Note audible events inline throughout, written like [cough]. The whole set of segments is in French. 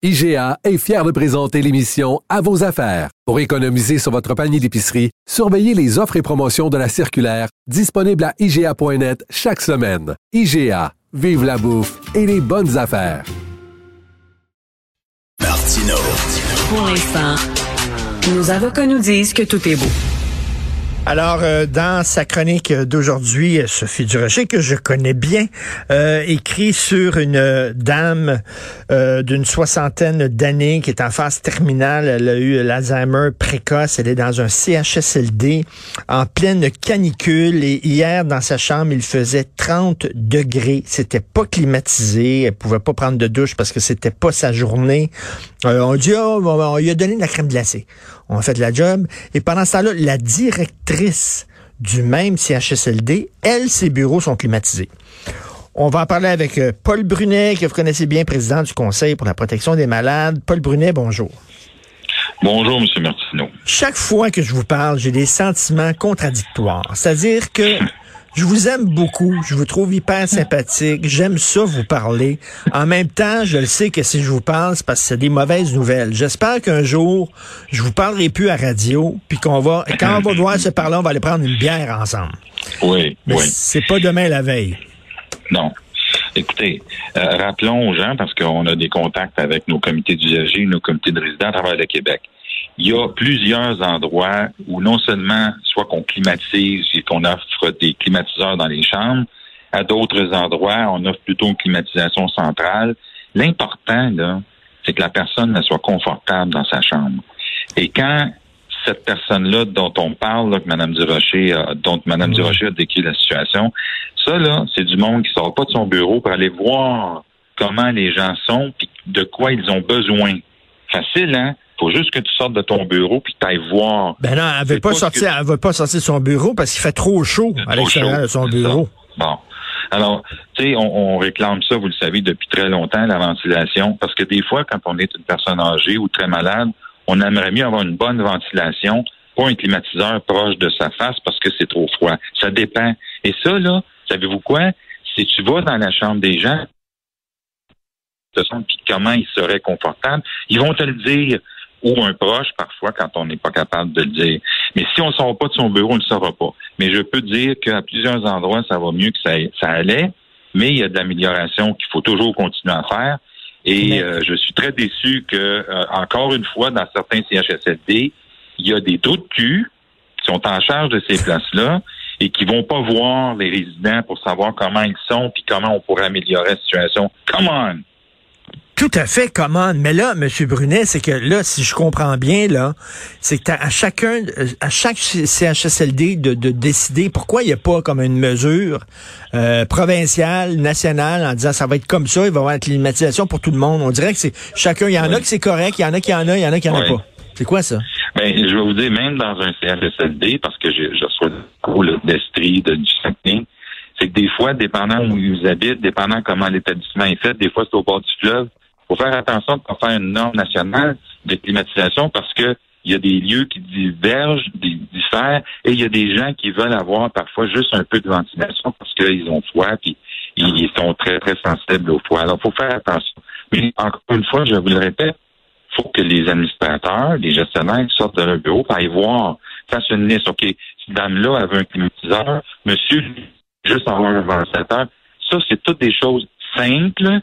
IGA est fier de présenter l'émission À vos affaires. Pour économiser sur votre panier d'épicerie, surveillez les offres et promotions de la circulaire disponible à IGA.net chaque semaine. IGA, vive la bouffe et les bonnes affaires. Martino. Pour l'instant, nos avocats nous disent que tout est beau. Alors, euh, dans sa chronique d'aujourd'hui, Sophie Durocher, que je connais bien, euh, écrit sur une dame euh, d'une soixantaine d'années qui est en phase terminale. Elle a eu l'Alzheimer précoce. Elle est dans un CHSLD en pleine canicule. Et hier, dans sa chambre, il faisait 30 degrés. C'était pas climatisé. Elle pouvait pas prendre de douche parce que c'était pas sa journée. on dit, oh, on lui a donné de la crème glacée. On a fait la job. Et pendant ce temps-là, la directrice du même CHSLD, elle, ses bureaux sont climatisés. On va en parler avec euh, Paul Brunet, que vous connaissez bien, président du Conseil pour la protection des malades. Paul Brunet, bonjour. Bonjour, M. Martineau. Chaque fois que je vous parle, j'ai des sentiments contradictoires. C'est-à-dire que [laughs] je vous aime beaucoup, je vous trouve hyper sympathique, j'aime ça vous parler. En même temps, je le sais que si je vous parle, c'est parce que c'est des mauvaises nouvelles. J'espère qu'un jour, je vous parlerai plus à radio, puis qu'on va, quand on va devoir se parler, on va aller prendre une bière ensemble. Oui, Mais oui. c'est pas demain la veille. Non. Écoutez, euh, rappelons aux gens, parce qu'on a des contacts avec nos comités d'usagers, nos comités de résidents à travers le Québec. Il y a plusieurs endroits où non seulement soit qu'on climatise et qu'on offre des climatiseurs dans les chambres, à d'autres endroits, on offre plutôt une climatisation centrale. L'important, là, c'est que la personne elle soit confortable dans sa chambre. Et quand cette personne-là dont on parle, là, que Mme Durocher, a- dont Mme Durocher a décrit la situation, ça, là, c'est du monde qui sort pas de son bureau pour aller voir comment les gens sont puis de quoi ils ont besoin. Facile, hein? Faut juste que tu sortes de ton bureau puis que tu ailles voir. Ben non, elle veut pas sortir, que- elle veut pas sortir de son bureau parce qu'il fait trop chaud à l'extérieur de son bureau. Bon. Alors, tu sais, on, on réclame ça, vous le savez, depuis très longtemps, la ventilation, parce que des fois, quand on est une personne âgée ou très malade, on aimerait mieux avoir une bonne ventilation, pas un climatiseur proche de sa face parce que c'est trop froid. Ça dépend. Et ça, là, savez-vous quoi? Si tu vas dans la chambre des gens, comment ils seraient confortables, ils vont te le dire ou un proche parfois quand on n'est pas capable de le dire. Mais si on ne sort pas de son bureau, on ne le saura pas. Mais je peux dire qu'à plusieurs endroits, ça va mieux que ça, ça allait, mais il y a de l'amélioration qu'il faut toujours continuer à faire. Et Mais- euh, je suis très déçu que, euh, encore une fois, dans certains CHSLD, il y a des trous de cul qui sont en charge de ces places-là et qui vont pas voir les résidents pour savoir comment ils sont puis comment on pourrait améliorer la situation. Come on! Tout à fait, comment. Mais là, M. Brunet, c'est que là, si je comprends bien, là, c'est que à chacun, euh, à chaque CHSLD de, de décider pourquoi il n'y a pas comme une mesure euh, provinciale, nationale, en disant ça va être comme ça, il va y avoir la climatisation pour tout le monde. On dirait que c'est chacun, il y en a que c'est correct, il y en a qui en a, il y en a qui en a pas. C'est quoi ça? Ben, je vais vous dire, même dans un CHSLD, parce que je, je reçois beaucoup d'Estrie, de, du Saguenay, c'est que des fois, dépendant où ils habitent, dépendant comment l'établissement est fait, des fois c'est au bord du fleuve, faut faire attention de ne pas faire une norme nationale de climatisation parce que il y a des lieux qui divergent, diffèrent, et il y a des gens qui veulent avoir parfois juste un peu de ventilation parce qu'ils ont froid, puis ils sont très, très sensibles au froid. Alors, faut faire attention. Mais encore une fois, je vous le répète, faut que les administrateurs, les gestionnaires sortent de leur bureau pour aller voir, fassent une liste. OK, cette dame-là avait un climatiseur, monsieur, juste avoir un ventilateur. Ça, c'est toutes des choses simples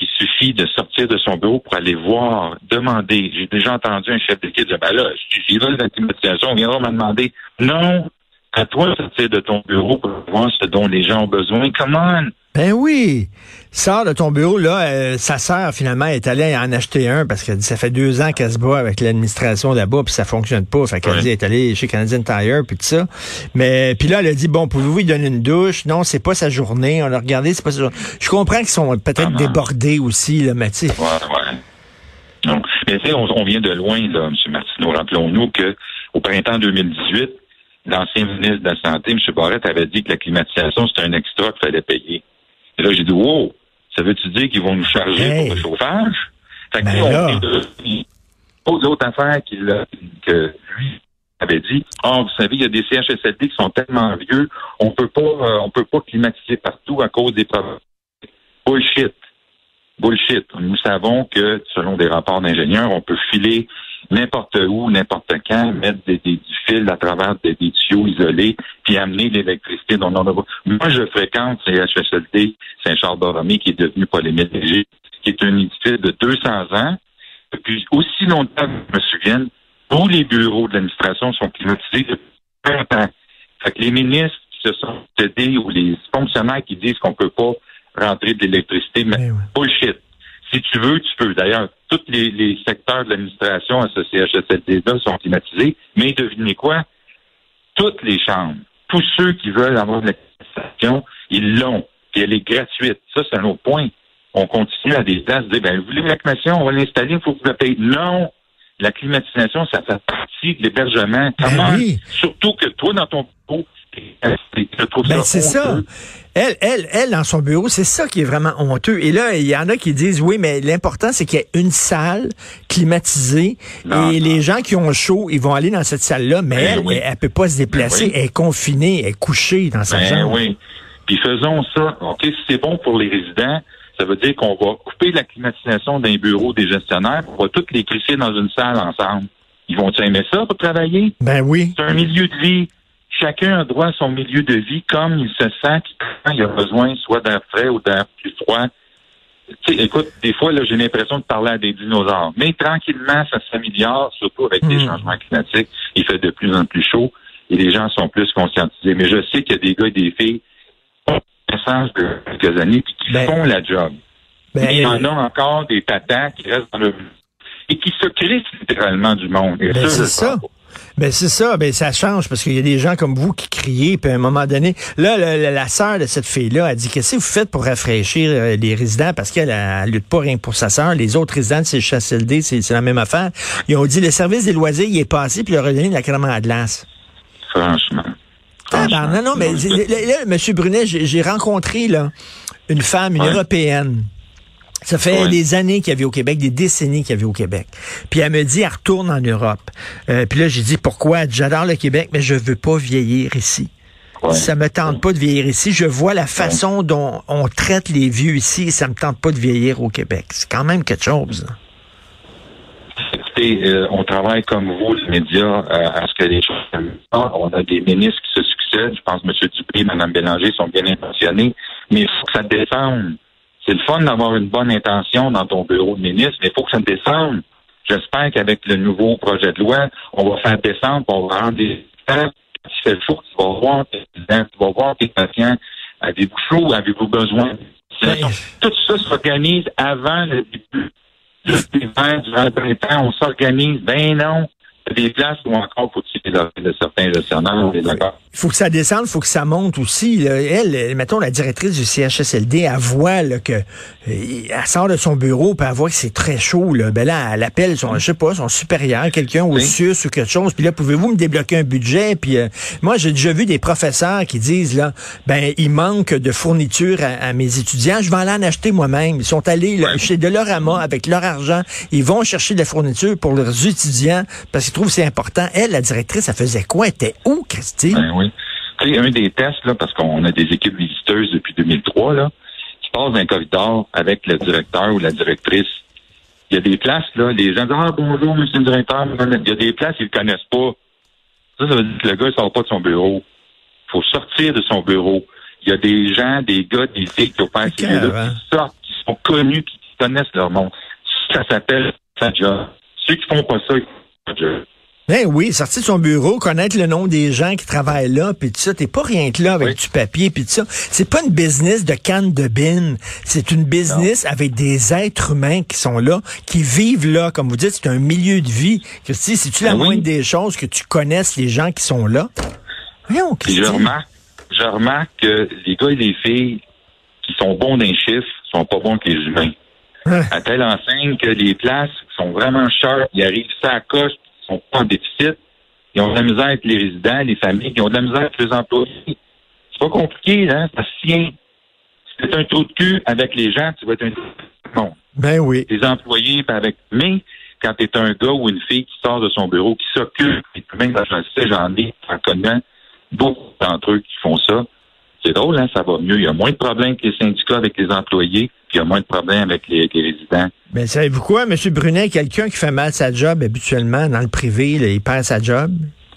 qu'il suffit de sortir de son bureau pour aller voir, demander. J'ai déjà entendu un chef d'équipe dire, ben là, si là la climatisation, on viendra me demander. Non, à toi de sortir de ton bureau pour voir ce dont les gens ont besoin. Come on! Ben oui. Sors de ton bureau, là, euh, sa sœur, finalement, est allée en acheter un parce qu'elle dit ça fait deux ans qu'elle se bat avec l'administration là-bas, puis ça fonctionne pas. Fait qu'elle Ouais. dit, elle est allée chez Canadian Tire, puis tout ça. Mais, puis là, elle a dit, bon, pouvez-vous lui donner une douche? Non, c'est pas sa journée. On a regardé, c'est pas sa journée. Je comprends qu'ils sont peut-être Ah débordés aussi, là, mais tu sais. Ouais, ouais. Donc, mais tu sais, on, on vient de loin, là, M. Martineau. Rappelons-nous que au printemps 2018, l'ancien ministre de la Santé, M. Barrette, avait dit que la climatisation, c'était un extra qu'il fallait payer. Et là, j'ai dit, wow, ça veut-tu dire qu'ils vont nous charger Hey. pour le chauffage? Fait que, Ben tu sais, on là. vient de- il pose l'autre affaire qu'il a- que lui avait dit, oh, vous savez, il y a des CHSLD qui sont tellement vieux, on peut pas, euh, on peut pas climatiser partout à cause des problèmes. Bullshit. Bullshit. Nous savons que, selon des rapports d'ingénieurs, on peut filer n'importe où, n'importe quand, mettre des, des, fils à travers des, tuyaux isolés, puis amener l'électricité dont on a Moi, je fréquente CHSLD Saint-Charles-Borromée, qui est devenu polémique, qui est un édifice de 200 ans. Depuis aussi longtemps que je me souvienne, tous les bureaux de l'administration sont climatisés depuis 20 ans. Fait que les ministres qui se sont aidés ou les fonctionnaires qui disent qu'on peut pas rentrer de l'électricité, mais eh bullshit. Si tu veux, tu peux. D'ailleurs, tous les, secteurs de l'administration associés à CHSLD-là sont climatisés, mais devinez quoi? Toutes les chambres, tous ceux qui veulent avoir de l'électricité, ils l'ont. Puis elle est gratuite. Ça, c'est un autre point. On continue à des places de dire, ben, vous voulez la climatisation, on va l'installer, il faut que vous la payiez. Non! La climatisation, ça fait partie de l'hébergement. Ben Comment? Surtout que toi, dans ton bureau, ben, c'est ça. Elle, elle, elle, dans son bureau, c'est ça qui est vraiment honteux. Et là, il y en a qui disent, oui, mais l'important, c'est qu'il y ait une salle climatisée et les gens qui ont chaud, ils vont aller dans cette salle-là, mais ben elle, elle, peut pas se déplacer. Ben elle est confinée, elle est couchée dans sa ben chambre. oui. Puis faisons ça. OK, si c'est bon pour les résidents, ça veut dire qu'on va couper la climatisation d'un bureau des gestionnaires, on va toutes les crisser dans une salle ensemble. Ils vont aimer ça pour travailler? Ben oui. C'est un milieu de vie chacun a droit à son milieu de vie comme il se sent quand il a besoin soit d'air frais ou d'air plus froid. écoute, des fois, là, j'ai l'impression de parler à des dinosaures. Mais tranquillement, ça s'améliore, surtout avec les hmm. changements climatiques. Il fait de plus en plus chaud et les gens sont plus conscientisés. Mais je sais qu'il y a des gars et des filles qui ont de quelques années et qui ben, font la job. Ben, Mais il y en a encore des patents qui restent dans le et qui se crissent littéralement du monde. Ben, c'est ça. Ben c'est ça, ben ça change parce qu'il y a des gens comme vous qui crient, puis à un moment donné, là, la, sœur de cette fille-là a dit qu'est-ce que vous faites pour rafraîchir euh, les résidents? Parce qu'elle ne lutte pas rien pour sa sœur. Les autres résidents de ces CHSLD, c'est la même affaire. Ils ont dit le service des loisirs, il est passé, puis il a donné la crème à glace. Franchement. Ah, ben, non, non, mais là, M. Brunet, j'ai rencontré là une femme, une européenne ça fait des années qu'il y avait au Québec, des décennies qu'il y avait au Québec. Puis elle me dit, elle retourne en Europe. Euh, puis là, j'ai dit, pourquoi? J'adore le Québec, mais je veux pas vieillir ici. Ça me tente pas de vieillir ici. Je vois la façon dont on traite les vieux ici et ça me tente pas de vieillir au Québec. C'est quand même quelque chose. Écoutez, euh, on travaille comme vous, les médias, euh, à ce que les choses On a des ministres qui se succèdent. Je pense que M. Dupré et Mme Bélanger sont bien intentionnés. Mais il faut que ça descende c'est le fun d'avoir une bonne intention dans ton bureau de ministre, mais il faut que ça descende. J'espère qu'avec le nouveau projet de loi, on va faire descendre, on va rendre des. Si fait chaud, tu vas voir tes tu vas voir tes patients. Avez-vous chaud? Avez-vous besoin? Tout ça s'organise avant le début du hiver, durant le printemps. On s'organise. Ben non des places où encore faut-il de certains gestionnaires, Il faut que ça descende, il faut que ça monte aussi. Elle, mettons, la directrice du CHSLD, elle voit que euh, elle sort de son bureau, puis elle voit que c'est très chaud. Là. Ben là, elle appelle son, je sais pas, son supérieur, quelqu'un au SUS ou quelque chose. Puis là, pouvez-vous me débloquer un budget? Puis euh, moi, j'ai déjà vu des professeurs qui disent là, ben il manque de fournitures à, mes étudiants. Je vais aller en acheter moi-même. Ils sont allés là, chez Delorama avec leur argent. Ils vont chercher de la fourniture pour leurs étudiants parce qu'ils c'est important. Elle, la directrice, elle faisait quoi? Elle était où, Christine? Ben oui. un des tests, là, parce qu'on a des équipes visiteuses depuis 2003, là, qui passent un corridor avec le directeur ou la directrice. Il y a des places, là, les gens disent, ah, bonjour, monsieur le directeur. Il y a des places, ils ne connaissent pas. Ça, ça veut dire que le gars ne sort pas de son bureau. Il faut sortir de son bureau. Il y a des gens, des gars, des filles qui ont qui sortent, qui sont connus, qui connaissent leur nom. Ça s'appelle ça job. Ceux qui font pas ça, ils. Ben oui, sortir de son bureau, connaître le nom des gens qui travaillent là, puis tout ça. T'es pas rien que là avec du papier, puis tout ça. C'est pas une business de canne de bine. C'est une business avec des êtres humains qui sont là, qui vivent là. Comme vous dites, c'est un milieu de vie. Christy, c'est-tu la ben moindre des choses que tu connaisses les gens qui sont là? Voyons, je remarque, je remarque que les gars et les filles qui sont bons d'un chiffre sont pas bons que les humains. À telle enseigne que les places sont vraiment chères, ils arrivent ça à coche, sont pas en déficit. Ils ont de la misère avec les résidents, les familles, ils ont de la misère avec les employés. C'est pas compliqué, hein? Ça se tient. Si tu un trou de cul avec les gens, tu vas être un bon. Ben oui. Les employés, ben avec. Mais quand tu es un gars ou une fille qui sort de son bureau, qui s'occupe, et même dans un sais, j'en ai en connaissant beaucoup d'entre eux qui. C'est drôle, hein, ça va mieux. Il y a moins de problèmes que les syndicats avec les employés. puis il y a moins de problèmes avec les, résidents. Mais savez-vous quoi, M. Brunet, quelqu'un qui fait mal sa job habituellement dans le privé, il perd sa job.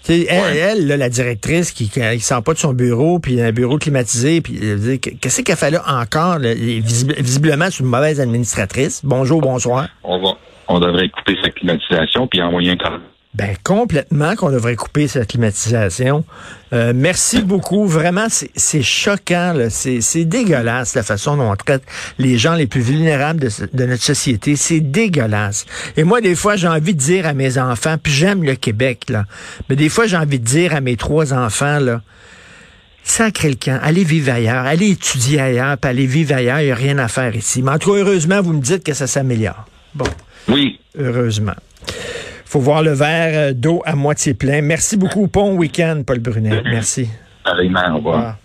elle, la directrice qui ne sort pas de son bureau, puis un bureau climatisé, puis qu'est-ce qu'elle fait là encore? visiblement, c'est une mauvaise administratrice. Bonjour, bonsoir. On va, on devrait couper sa climatisation puis envoyer un ben complètement qu'on devrait couper cette climatisation. Euh, merci beaucoup. Vraiment, c'est choquant. C'est dégueulasse la façon dont on traite les gens les plus vulnérables de, notre société. C'est dégueulasse. Et moi, des fois, j'ai envie de dire à mes enfants, puis j'aime le Québec, là, mais des fois, j'ai envie de dire à mes trois enfants, là, sacrez le camp, allez vivre ailleurs, allez étudier ailleurs, puis allez vivre ailleurs, il n'y a rien à faire ici. Mais en tout cas, heureusement, vous me dites que ça s'améliore. Bon. Oui. Heureusement faut voir le verre euh, d'eau à moitié plein. Merci beaucoup. Bon week-end, Paul Brunet. Merci. Allez, au revoir.